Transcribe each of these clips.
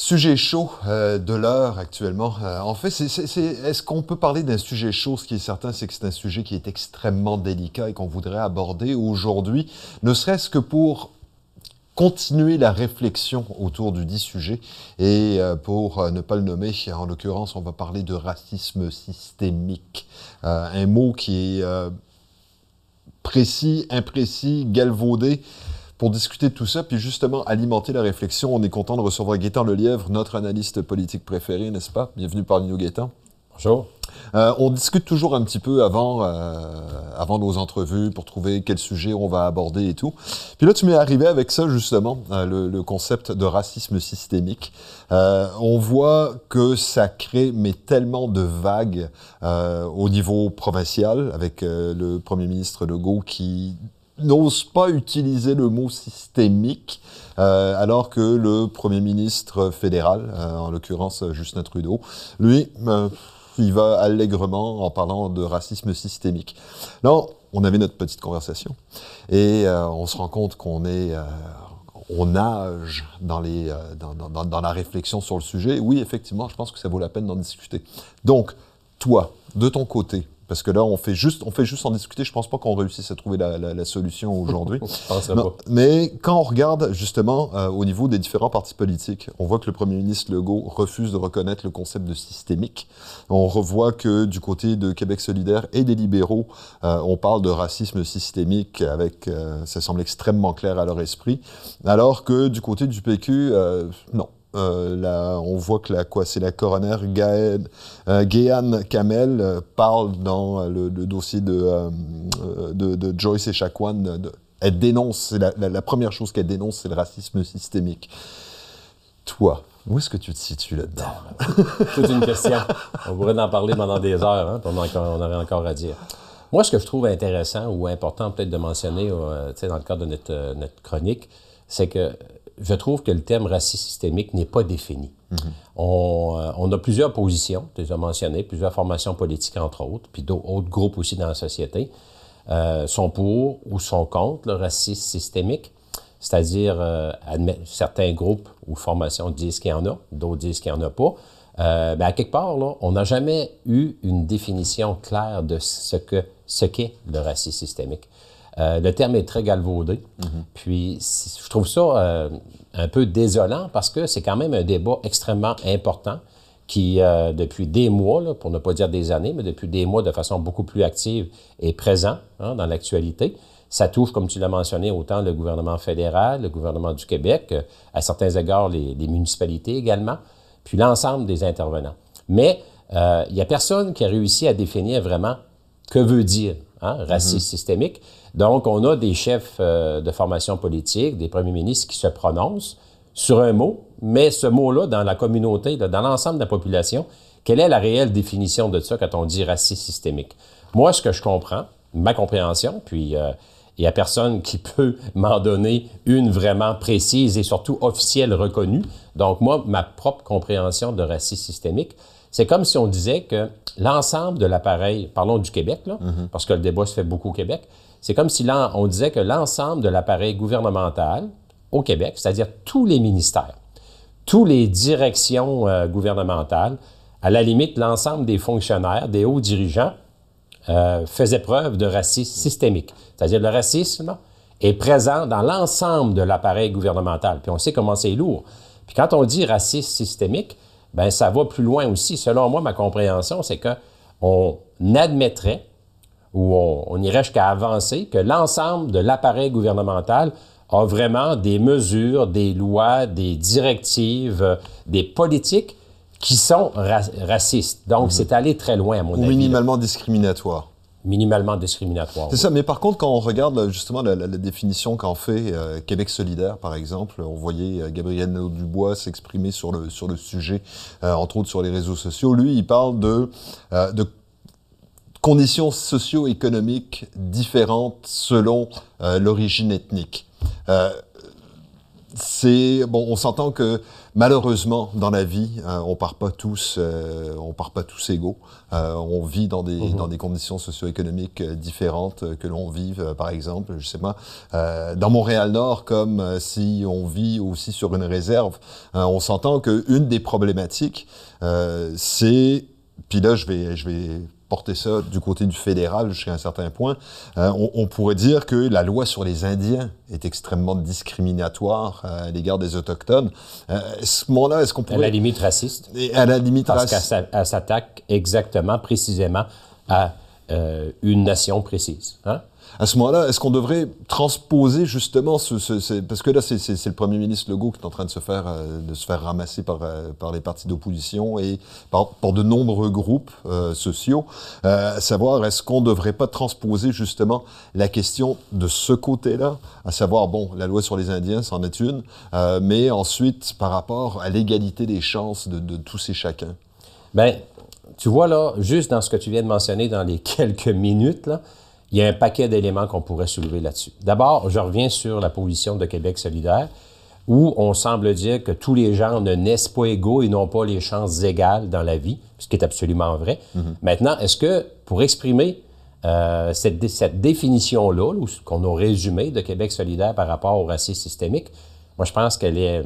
Sujet chaud euh, de l'heure actuellement. Euh, en fait, est-ce qu'on peut parler d'un sujet chaud? Ce qui est certain, c'est que c'est un sujet qui est extrêmement délicat et qu'on voudrait aborder aujourd'hui, ne serait-ce que pour continuer la réflexion autour du dit sujet. Et euh, pour ne pas le nommer, en l'occurrence, on va parler de racisme systémique. un mot qui est précis, imprécis, galvaudé pour discuter de tout ça, puis justement alimenter la réflexion. On est content de recevoir Gaétan Lelièvre, notre analyste politique préféré, n'est-ce pas? Bienvenue parmi nous, Gaétan. Bonjour. Euh, on discute toujours un petit peu avant, euh, avant nos entrevues pour trouver quel sujet on va aborder et tout. Puis là, tu m'es arrivé avec ça, justement, euh, le, concept de racisme systémique. on voit que ça crée mais tellement de vagues au niveau provincial, avec le premier ministre Legault qui n'ose pas utiliser le mot systémique, euh, alors que le Premier ministre fédéral, euh, en l'occurrence Justin Trudeau, lui, euh, il va allègrement en parlant de racisme systémique. Non, on avait notre petite conversation et on se rend compte qu'on est on nage dans, la réflexion sur le sujet. Oui, effectivement, je pense que ça vaut la peine d'en discuter. Donc, toi, de ton côté, parce que là, on fait juste, on fait juste en discuter. Je pense pas qu'on réussisse à trouver la, solution aujourd'hui. mais quand on regarde justement euh, au niveau des différents partis politiques, on voit que le premier ministre Legault refuse de reconnaître le concept de systémique. On revoit que du côté de Québec solidaire et des libéraux, euh, on parle de racisme systémique avec, euh, ça semble extrêmement clair à leur esprit, alors que du côté du PQ, non. Euh, on voit que la, quoi, c'est la coroner Gaël, euh, Kamel euh, parle dans le, dossier de, de, Joyce et Chakwan. elle dénonce, la, première chose qu'elle dénonce, c'est le racisme systémique. Toi, où est-ce que tu te situes là-dedans? Toute une question. On pourrait en parler pendant des heures, hein, on, on aurait encore à dire. Moi, ce que je trouve intéressant ou important peut-être de mentionner dans le cadre de notre chronique, c'est que je trouve que le thème racisme systémique n'est pas défini. Mhm. Euh, on, a plusieurs positions, tu les as mentionnées, plusieurs formations politiques entre autres, puis d'autres groupes aussi dans la société, euh, sont pour ou sont contre le racisme systémique. C'est-à-dire, euh, certains groupes ou formations disent qu'il y en a, d'autres disent qu'il n'y en a pas. mais à quelque part, là, on n'a jamais eu une définition claire de ce qu'est ce qu'est le racisme systémique. Euh, le terme est très galvaudé. Mhm. Puis, je trouve ça euh, un peu désolant parce que c'est quand même un débat extrêmement important qui, euh, depuis des mois, pour ne pas dire des années, mais depuis des mois, de façon beaucoup plus active, est présent hein, dans l'actualité. Ça touche, comme tu l'as mentionné, autant le gouvernement fédéral, le gouvernement du Québec, à certains égards les, les municipalités également, puis l'ensemble des intervenants. Mais il n'y a personne qui a réussi à définir vraiment que veut dire hein, racisme mhm. systémique. Donc, on a des chefs euh, de formation politique, des premiers ministres qui se prononcent sur un mot, mais ce mot-là, dans la communauté, dans l'ensemble de la population, quelle est la réelle définition de ça quand on dit racisme systémique? Moi, ce que je comprends, ma compréhension, puis euh, il n'y a personne qui peut m'en donner une vraiment précise et surtout officielle reconnue. Donc, moi, ma propre compréhension de racisme systémique, c'est comme si on disait que l'ensemble de l'appareil, parlons du Québec, là, mhm. parce que le débat se fait beaucoup au Québec, c'est comme si on disait que l'ensemble de l'appareil gouvernemental au Québec, c'est-à-dire tous les ministères, toutes les directions euh, gouvernementales, à la limite l'ensemble des fonctionnaires, des hauts dirigeants, euh, faisaient preuve de racisme systémique. C'est-à-dire le racisme est présent dans l'ensemble de l'appareil gouvernemental. Puis on sait comment c'est lourd. Puis quand on dit racisme systémique, ben ça va plus loin aussi. Selon moi, ma compréhension, c'est que on admettrait ou on, irait jusqu'à avancer que l'ensemble de l'appareil gouvernemental a vraiment des mesures, des lois, des directives, des politiques qui sont racistes. Donc, mhm. c'est aller très loin, à mon avis. Minimalement discriminatoire minimalement discriminatoire. C'est ça, mais par contre, quand on regarde justement la, définition qu'en fait euh, Québec solidaire, par exemple, on voyait euh, Gabriel Dubois s'exprimer sur le, sur le sujet, euh, entre autres sur les réseaux sociaux. Lui, il parle de, de conditions socio-économiques différentes selon l'origine ethnique. c'est bon, on s'entend que malheureusement dans la vie, euh, on part pas tous, euh, on part pas tous égaux. Euh, on vit dans des dans des conditions socio-économiques différentes que l'on vive, par exemple, je sais pas, dans Montréal-Nord, comme si on vit aussi sur une réserve. on s'entend que une des problématiques, c'est puis là, je vais, je vais porter ça du côté du fédéral jusqu'à un certain point, euh, on, pourrait dire que la loi sur les Indiens est extrêmement discriminatoire euh, à l'égard des Autochtones. Euh, à ce moment-là, est-ce qu'on pourrait... À la limite raciste. Et à la limite raciste. Parce qu'elle s'attaque exactement, précisément à une nation précise. Hein? À ce moment-là, est-ce qu'on devrait transposer justement ce, parce que là c'est le premier ministre Legault qui est en train de se faire euh, de se faire ramasser par euh, par les partis d'opposition et par, de nombreux groupes euh, sociaux, à savoir est-ce qu'on devrait pas transposer justement la question de ce côté-là, à savoir bon la loi sur les Indiens c'en est une, mais ensuite par rapport à l'égalité des chances de, de tous et chacun. Ben tu vois là, juste dans ce que tu viens de mentionner dans les quelques minutes là il y a un paquet d'éléments qu'on pourrait soulever là-dessus. D'abord, je reviens sur la position de Québec solidaire, où on semble dire que tous les gens ne naissent pas égaux et n'ont pas les chances égales dans la vie, ce qui est absolument vrai. Mm-hmm. Maintenant, est-ce que pour exprimer euh, cette, cette définition-là, qu'on a résumée de Québec solidaire par rapport au racisme systémique, moi, je pense qu'elle est,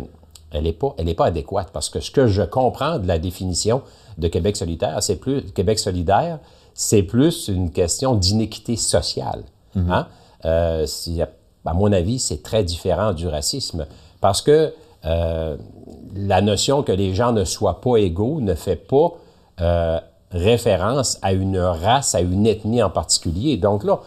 elle est pas, elle est pas adéquate parce que ce que je comprends de la définition de Québec solidaire, c'est plus Québec solidaire, c'est plus une question d'inéquité sociale. Mhm. Hein? Euh, à mon avis, c'est très différent du racisme parce que euh, la notion que les gens ne soient pas égaux ne fait pas euh, référence à une race, à une ethnie en particulier. Donc là,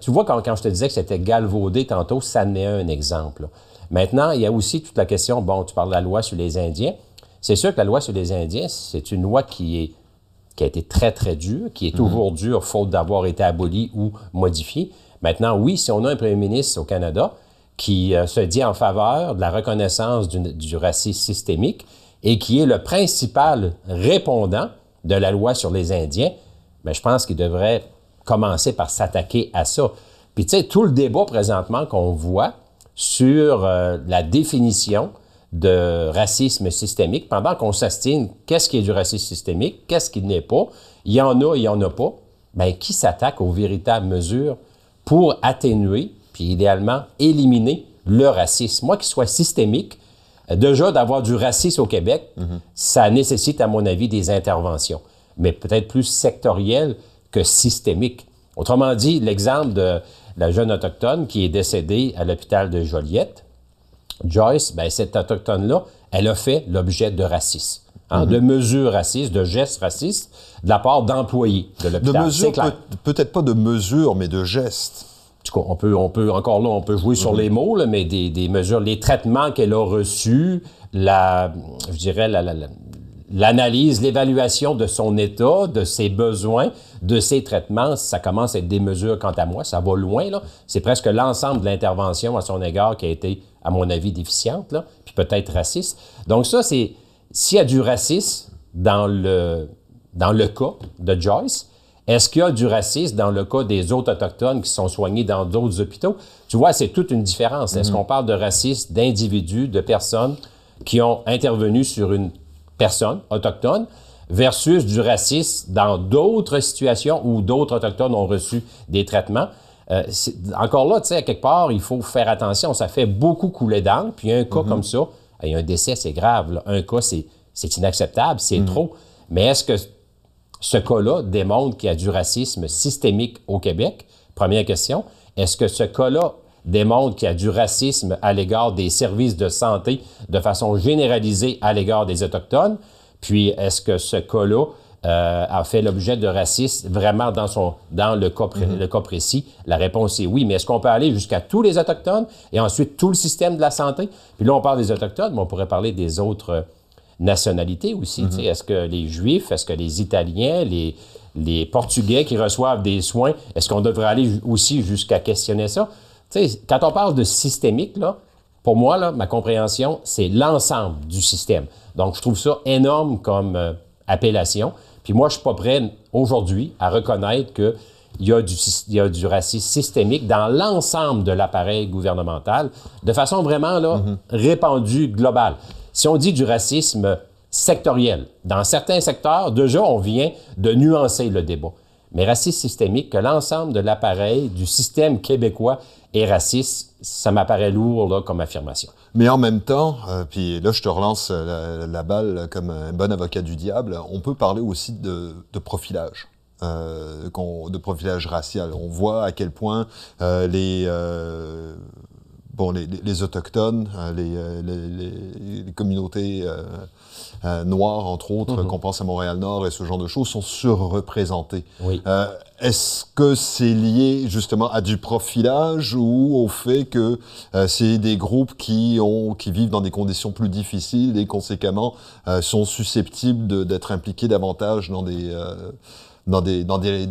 tu vois, quand, quand, je te disais que c'était galvaudé tantôt, ça n'est un exemple. Maintenant, il y a aussi toute la question, bon, tu parles de la loi sur les Indiens. C'est sûr que la loi sur les Indiens, c'est une loi qui est qui a été très, très dur, qui est toujours dur faute d'avoir été aboli ou modifié. Maintenant, oui, si on a un premier ministre au Canada qui euh, se dit en faveur de la reconnaissance du, racisme systémique et qui est le principal répondant de la loi sur les Indiens, bien, je pense qu'il devrait commencer par s'attaquer à ça. Puis tu sais, tout le débat présentement qu'on voit sur euh, la définition de racisme systémique, pendant qu'on s'astine qu'est-ce qui est du racisme systémique, qu'est-ce qui n'est pas, il y en a, il y en a pas, bien, qui s'attaque aux véritables mesures pour atténuer, puis idéalement éliminer le racisme? Moi, qu'il soit systémique, euh, déjà d'avoir du racisme au Québec, ça nécessite, à mon avis, des interventions, mais peut-être plus sectorielles que systémiques. Autrement dit, l'exemple de la jeune autochtone qui est décédée à l'hôpital de Joliette, Joyce, ben, cette autochtone-là, elle a fait l'objet de racisme. Hein, mhm. de mesures racistes, de gestes racistes de la part d'employés de l'hôpital. De mesures, peut-être pas de mesures, mais de gestes. En tout cas, on peut, on peut, encore là, on peut jouer sur mhm. les mots, mais des, des, mesures, les traitements qu'elle a reçus, la, je dirais, la, la, l'analyse, l'évaluation de son état, de ses besoins, de ses traitements, ça commence à être des mesures, quant à moi, ça va loin. Là. C'est presque l'ensemble de l'intervention à son égard qui a été, à mon avis, déficiente, là, puis peut-être raciste. Donc ça, c'est s'il y a du racisme dans le, dans le cas de Joyce, est-ce qu'il y a du racisme dans le cas des autres Autochtones qui sont soignés dans d'autres hôpitaux? Tu vois, c'est toute une différence. Est-ce mm-hmm. qu'on parle de racisme d'individus, de personnes qui ont intervenu sur une personnes autochtones versus du racisme dans d'autres situations où d'autres autochtones ont reçu des traitements? Euh, encore là, tu sais, à quelque part, il faut faire attention. Ça fait beaucoup couler d'encre. Puis un cas mhm. comme ça, un décès, c'est grave. Un cas, c'est inacceptable, c'est mhm. trop. Mais est-ce que ce cas-là démontre qu'il y a du racisme systémique au Québec? Première question. Est-ce que ce cas-là démontre qu'il y a du racisme à l'égard des services de santé de façon généralisée à l'égard des Autochtones? Puis, est-ce que ce cas-là euh, a fait l'objet de racisme vraiment dans, son, dans le, cas mm-hmm. le cas précis? La réponse est oui. Mais est-ce qu'on peut aller jusqu'à tous les Autochtones et ensuite tout le système de la santé? Puis là, on parle des Autochtones, mais on pourrait parler des autres nationalités aussi. Mm-hmm. Est-ce que les Juifs, est-ce que les Italiens, les, les Portugais qui reçoivent des soins, est-ce qu'on devrait aller aussi jusqu'à questionner ça? quand on parle de systémique, là, pour moi, là, ma compréhension, c'est l'ensemble du système. Donc, je trouve ça énorme comme euh, appellation. Puis moi, je suis pas prêt aujourd'hui à reconnaître qu'il il y a du, il y a du racisme systémique dans l'ensemble de l'appareil gouvernemental, de façon vraiment là, répandue, globale. Si on dit du racisme sectoriel, dans certains secteurs, déjà, on vient de nuancer le débat. Mais racisme systémique, que l'ensemble de l'appareil du système québécois est raciste, ça m'apparaît lourd là, comme affirmation. Mais en même temps, euh, puis là je te relance euh, la, la, balle comme un bon avocat du diable, on peut parler aussi de, de profilage. Euh, de profilage racial. On voit à quel point euh, les, euh, bon, les, les, autochtones, les, les, les communautés noires, entre autres, mm -hmm. qu'on pense à Montréal-Nord et ce genre de choses, sont surreprésentées. Oui. Est-ce que c'est lié justement à du profilage ou au fait que euh, c'est des groupes qui, ont, qui vivent dans des conditions plus difficiles et conséquemment euh, sont susceptibles d'être impliqués davantage dans des, euh, dans des, dans des,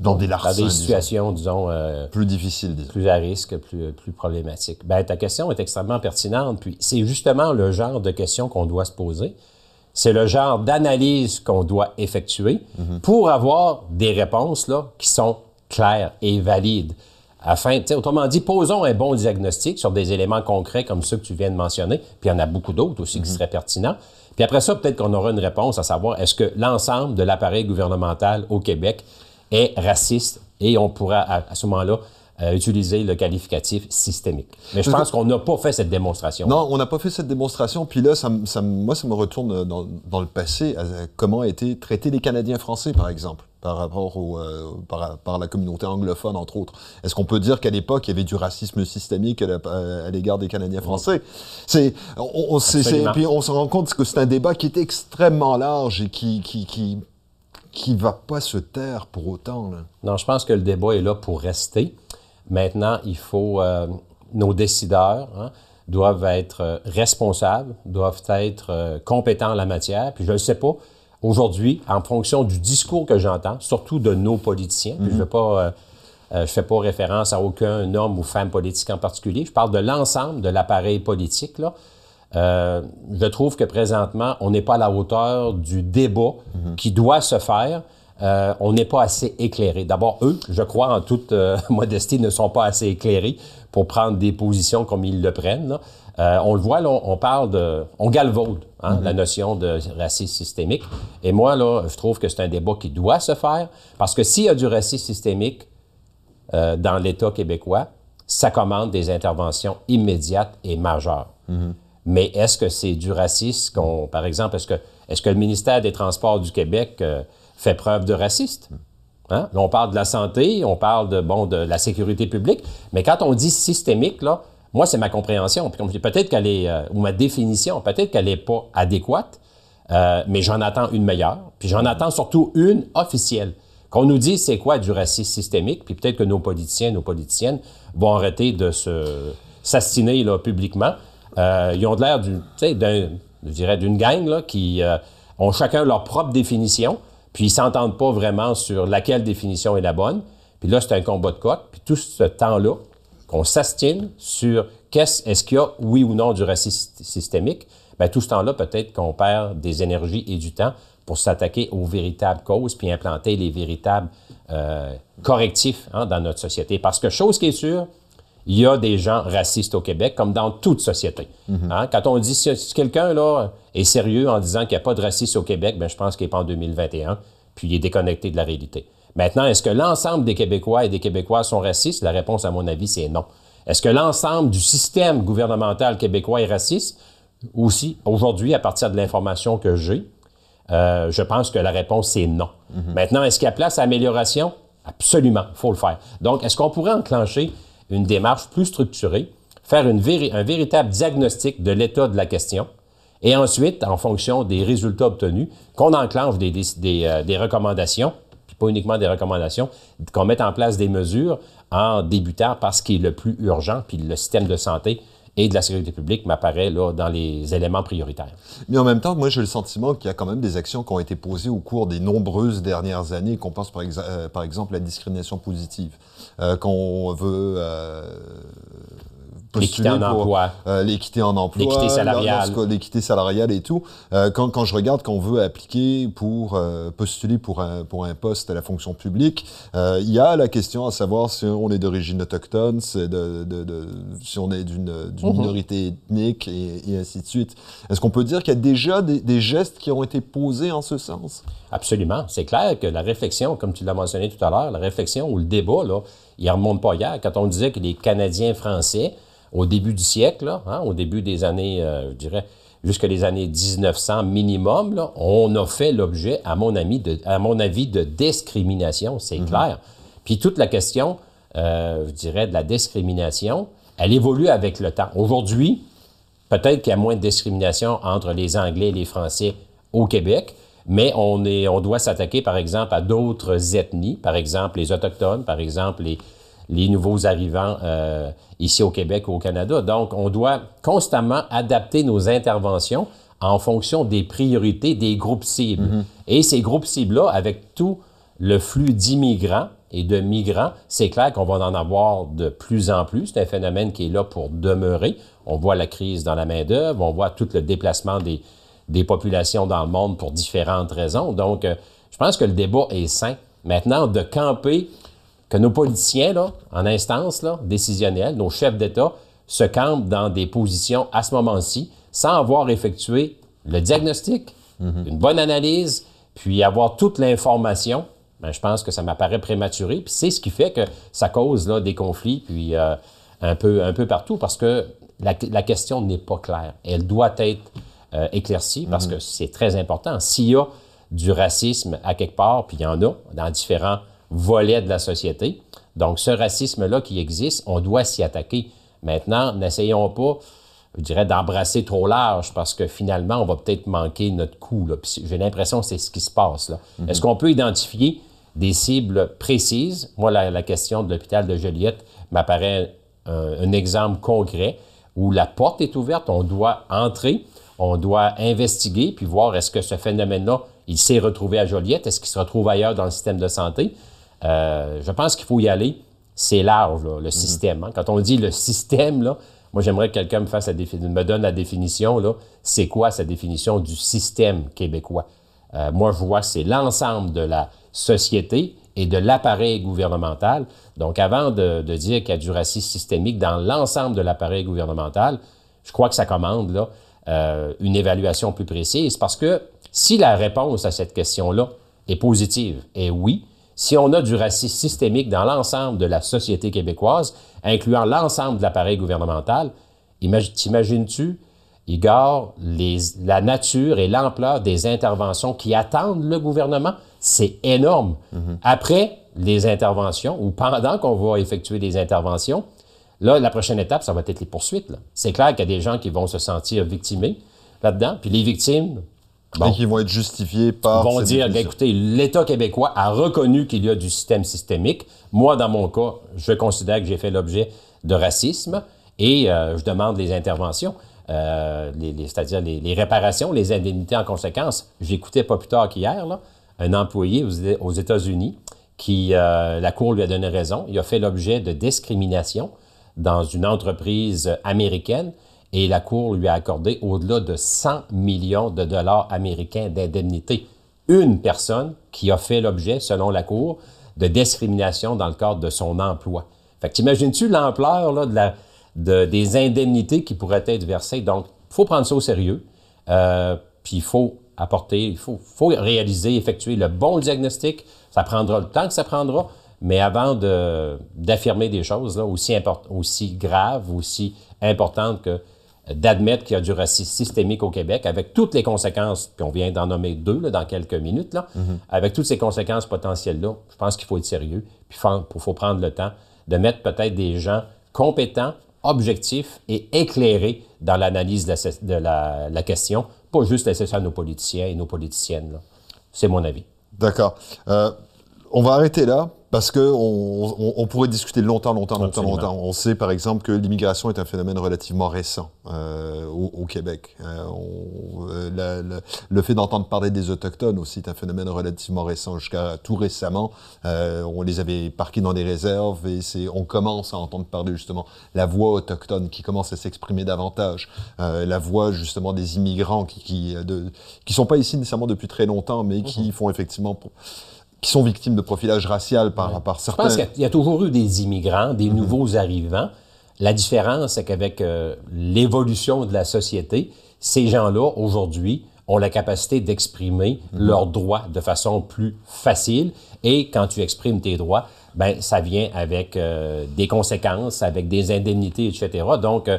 dans des larcins, Dans des situations, disons, disons plus difficiles, disons. plus à risque, plus, plus problématiques. Ben, ta question est extrêmement pertinente, puis c'est justement le genre de questions qu'on doit se poser. C'est le genre d'analyse qu'on doit effectuer mm -hmm. pour avoir des réponses là, qui sont claires et valides. Afin, autrement dit, posons un bon diagnostic sur des éléments concrets comme ceux que tu viens de mentionner, puis il y en a beaucoup d'autres aussi mm -hmm. qui seraient pertinents. Puis après ça, peut-être qu'on aura une réponse à savoir est-ce que l'ensemble de l'appareil gouvernemental au Québec est raciste et on pourra à, à ce moment-là euh, utiliser le qualificatif systémique. Mais je pense qu'on n'a pas fait cette démonstration. Non, on n'a pas fait cette démonstration. Puis là, ça, ça, moi, ça me retourne dans, dans le passé à comment a été traités les Canadiens français, par exemple par rapport au, euh, par, par, la communauté anglophone, entre autres. Est-ce qu'on peut dire qu'à l'époque, il y avait du racisme systémique à l'égard des Canadiens français? C'est, on, on, puis on se rend compte que c'est un débat qui est extrêmement large et qui, qui, qui, qui va pas se taire pour autant. Là. Non, je pense que le débat est là pour rester. Maintenant, il faut, euh, nos décideurs hein, doivent être euh, responsables, doivent être euh, compétents en la matière. Puis je ne sais pas, aujourd'hui, en fonction du discours que j'entends, surtout de nos politiciens, mm -hmm. je ne pas, euh, fais pas référence à aucun homme ou femme politique en particulier, je parle de l'ensemble de l'appareil politique, là. Euh, je trouve que présentement, on n'est pas à la hauteur du débat mm -hmm. qui doit se faire. Euh, on n'est pas assez éclairé. D'abord, eux, je crois, en toute euh, modestie, ne sont pas assez éclairés pour prendre des positions comme ils le prennent. Euh, on le voit, là, on, parle de... On galvaude hein, mm -hmm. la notion de racisme systémique. Et moi, là, je trouve que c'est un débat qui doit se faire parce que s'il y a du racisme systémique dans l'État québécois, ça commande des interventions immédiates et majeures. Mm -hmm. Mais est-ce que c'est du racisme qu'on... Par exemple, est-ce que, est -ce que le ministère des Transports du Québec fait preuve de raciste. Hein? Là, on parle de la santé, on parle de, bon, de la sécurité publique, mais quand on dit systémique, là, moi, c'est ma compréhension. Peut-être qu'elle est, euh, ou ma définition, peut-être qu'elle n'est pas adéquate, euh, mais j'en attends une meilleure, puis j'en attends surtout une officielle. Qu'on nous dise c'est quoi du racisme systémique, puis peut-être que nos politiciens, nos politiciennes vont arrêter de se s'astiner là, publiquement. Euh, ils ont l'air d'une, je dirais, d'une gang là, qui ont chacun leur propre définition, puis ils s'entendent pas vraiment sur laquelle définition est la bonne. Puis là, c'est un combat de coq. Puis tout ce temps-là, qu'on s'astine sur qu'est-ce, est-ce qu'il y a, oui ou non, du racisme systémique, bien, tout ce temps-là, peut-être qu'on perd des énergies et du temps pour s'attaquer aux véritables causes puis implanter les véritables euh, correctifs hein, dans notre société. Parce que, chose qui est sûre, il y a des gens racistes au Québec, comme dans toute société. Mm -hmm. hein? Quand on dit, si, quelqu'un là est sérieux en disant qu'il n'y a pas de racisme au Québec, bien, je pense qu'il n'est pas en 2021, puis il est déconnecté de la réalité. Maintenant, est-ce que l'ensemble des Québécois et des Québécoises sont racistes? La réponse, à mon avis, c'est non. Est-ce que l'ensemble du système gouvernemental québécois est raciste? Aussi, aujourd'hui, à partir de l'information que j'ai, euh, je pense que la réponse, c'est non. Mm -hmm. Maintenant, est-ce qu'il y a place à amélioration? Absolument, il faut le faire. Donc, est-ce qu'on pourrait enclencher une démarche plus structurée, faire un véritable diagnostic de l'état de la question, et ensuite, en fonction des résultats obtenus, qu'on enclenche euh, des, recommandations, puis pas uniquement des recommandations, qu'on mette en place des mesures en débutant par ce qui est le plus urgent, puis le système de santé et de la sécurité publique m'apparaît là dans les éléments prioritaires. Mais en même temps, moi j'ai le sentiment qu'il y a quand même des actions qui ont été posées au cours des nombreuses dernières années, qu'on pense par, euh, exemple à la discrimination positive, euh, qu'on veut euh, postuler L'équité en pour emploi. euh, l'équité en emploi, L'équité salariale. l'équité salariale et tout. Euh, quand, quand je regarde qu'on veut appliquer pour euh, postuler pour un, pour un poste à la fonction publique, il y a la question à savoir si on est d'origine autochtone, c'est de, de- de- si on est d'une Mhm. minorité ethnique et, et ainsi de suite. Est-ce qu'on peut dire qu'il y a déjà des, des gestes qui ont été posés en ce sens? Absolument. C'est clair que la réflexion, comme tu l'as mentionné tout à l'heure, la réflexion ou le débat, là, il ne remonte pas hier. Quand on disait que les Canadiens français, au début du siècle, là, hein, au début des années, euh, je dirais, jusqu'à les années 1900 minimum, là, on a fait l'objet, à mon avis, de, à mon avis, de discrimination, c'est clair. Puis toute la question, euh, je dirais, de la discrimination, elle évolue avec le temps. Aujourd'hui, Peut-être qu'il y a moins de discrimination entre les Anglais et les Français au Québec, mais on, est, on doit s'attaquer, par exemple, à d'autres ethnies, par exemple les Autochtones, par exemple les, les nouveaux arrivants euh, ici au Québec ou au Canada. Donc, on doit constamment adapter nos interventions en fonction des priorités des groupes cibles. Et ces groupes cibles-là, avec tout le flux d'immigrants et de migrants, c'est clair qu'on va en avoir de plus en plus. C'est un phénomène qui est là pour demeurer. On voit la crise dans la main-d'œuvre, on voit tout le déplacement des, des populations dans le monde pour différentes raisons. Donc, euh, je pense que le débat est sain. Maintenant, de camper, que nos politiciens, là, en instance là, décisionnelle, nos chefs d'État, se campent dans des positions à ce moment-ci sans avoir effectué le diagnostic, une bonne analyse, puis avoir toute l'information, ben, je pense que ça m'apparaît prématuré. Puis c'est ce qui fait que ça cause là, des conflits, puis euh, un, peu, un peu partout, parce que la, la question n'est pas claire. Elle doit être euh, éclaircie, parce que c'est très important. S'il y a du racisme à quelque part, puis il y en a dans différents volets de la société, donc ce racisme-là qui existe, on doit s'y attaquer. Maintenant, n'essayons pas je dirais, d'embrasser trop large parce que finalement, on va peut-être manquer notre coup. J'ai l'impression que c'est ce qui se passe. là. Est-ce qu'on peut identifier des cibles précises? Moi, la, la question de l'hôpital de Joliette m'apparaît un, un exemple concret où la porte est ouverte, on doit entrer, on doit investiguer, puis voir est-ce que ce phénomène-là, il s'est retrouvé à Joliette, est-ce qu'il se retrouve ailleurs dans le système de santé? Euh, je pense qu'il faut y aller. C'est large, là, le système. hein. Quand on dit le système, là, moi, j'aimerais que quelqu'un me, fasse la me donne la définition. là. C'est quoi sa définition du système québécois? Euh, moi, je vois c'est l'ensemble de la société et de l'appareil gouvernemental. Donc, avant de, de dire qu'il y a du racisme systémique dans l'ensemble de l'appareil gouvernemental, je crois que ça commande là, euh, une évaluation plus précise parce que si la réponse à cette question-là est positive, et oui, si on a du racisme systémique dans l'ensemble de la société québécoise, incluant l'ensemble de l'appareil gouvernemental, imagi- t'imagines-tu, Igor, les- la nature et l'ampleur des interventions qui attendent le gouvernement? C'est énorme. Après les interventions, ou pendant qu'on va effectuer des interventions, là, la prochaine étape, ça va être les poursuites. C'est clair qu'il y a des gens qui vont se sentir victimés là-dedans, puis les victimes, Bon. Et qui vont être justifiés par. vont cette dire, définition. écoutez, l'État québécois a reconnu qu'il y a du système systémique. Moi, dans mon cas, je considère que j'ai fait l'objet de racisme et euh, je demande les interventions, euh, les- les- c'est-à-dire les, les réparations, les indemnités en conséquence. J'écoutais pas plus tard qu'hier, là, un employé aux, aux États-Unis qui, euh, la Cour lui a donné raison, il a fait l'objet de discrimination dans une entreprise américaine et la Cour lui a accordé au-delà de 100 millions de dollars américains d'indemnité. Une personne qui a fait l'objet, selon la Cour, de discrimination dans le cadre de son emploi. Fait que t'imagines-tu l'ampleur là, de des indemnités qui pourraient être versées? Donc, il faut prendre ça au sérieux. Euh, puis il faut apporter, il faut, faut réaliser, effectuer le bon diagnostic. Ça prendra le temps que ça prendra, mais avant de- d'affirmer des choses là, aussi, aussi graves, aussi importantes que d'admettre qu'il y a du racisme systémique au Québec, avec toutes les conséquences, puis on vient d'en nommer deux là, dans quelques minutes, là, avec toutes ces conséquences potentielles-là, je pense qu'il faut être sérieux, puis il faut prendre le temps de mettre peut-être des gens compétents, objectifs et éclairés dans l'analyse de, la, de la- la question, pas juste laisser ça à nos politiciens et nos politiciennes. C'est mon avis. D'accord. Euh, on va arrêter là parce que on, on- on pourrait discuter longtemps, longtemps, longtemps, Absolument. longtemps. On sait par exemple que l'immigration est un phénomène relativement récent euh, au, au Québec. Euh, on- euh, le, fait d'entendre parler des autochtones aussi est un phénomène relativement récent. Jusqu'à tout récemment, euh, on les avait parqués dans des réserves et c'est, on commence à entendre parler justement la voix autochtone qui commence à s'exprimer davantage, euh, la voix justement des immigrants qui qui, de, qui sont pas ici nécessairement depuis très longtemps, mais qui mmh. font effectivement qui sont victimes de profilage racial par, par certains. Je pense qu'il y, a toujours eu des immigrants, des mhm. nouveaux arrivants. La différence, c'est qu'avec euh, l'évolution de la société, ces gens-là, aujourd'hui, ont la capacité d'exprimer mhm. leurs droits de façon plus facile. Et quand tu exprimes tes droits, ben ça vient avec euh, des conséquences, avec des indemnités, etc. Donc, euh,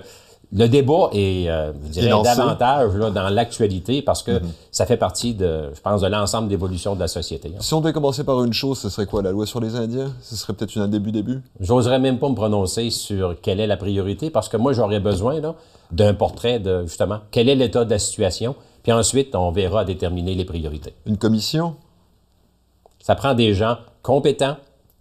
le débat est, euh, je dirais, davantage là, dans l'actualité parce que mhm. ça fait partie, de, je pense, de l'ensemble d'évolution de la société. Si on devait commencer par une chose, ce serait quoi, la loi sur les Indiens? Ce serait peut-être un début-début? J'oserais même pas me prononcer sur quelle est la priorité parce que moi, j'aurais besoin d'un portrait de, justement, quel est l'état de la situation, puis ensuite, on verra déterminer les priorités. Une commission? Ça prend des gens compétents,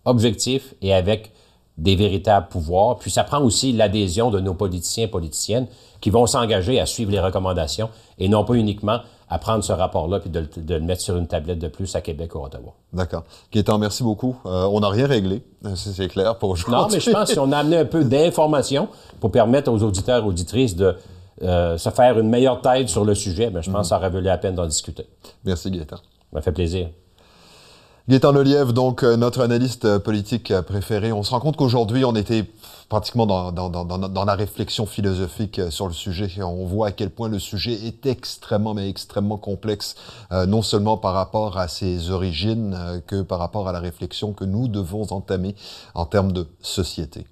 objectifs et avec des véritables pouvoirs. Puis ça prend aussi l'adhésion de nos politiciens et politiciennes qui vont s'engager à suivre les recommandations et non pas uniquement à prendre ce rapport-là puis de, le mettre sur une tablette de plus à Québec ou à Ottawa. D'accord. Gaétan, merci beaucoup. Euh, on n'a rien réglé, euh, c'est clair pour aujourd'hui. Non, mais je pense qu'on a amené un peu d'informations pour permettre aux auditeurs et auditrices de euh, se faire une meilleure tête sur le sujet, mais je pense que ça aurait valu la peine d'en discuter. Merci Gaétan. Ça m'a fait plaisir. Gaëtan Lelièvre, donc euh, notre analyste euh, politique euh, préféré, on se rend compte qu'aujourd'hui on était pratiquement dans, dans, dans, dans, la réflexion philosophique sur le sujet. On voit à quel point le sujet est extrêmement, mais extrêmement complexe, non seulement par rapport à ses origines, que par rapport à la réflexion que nous devons entamer en termes de société.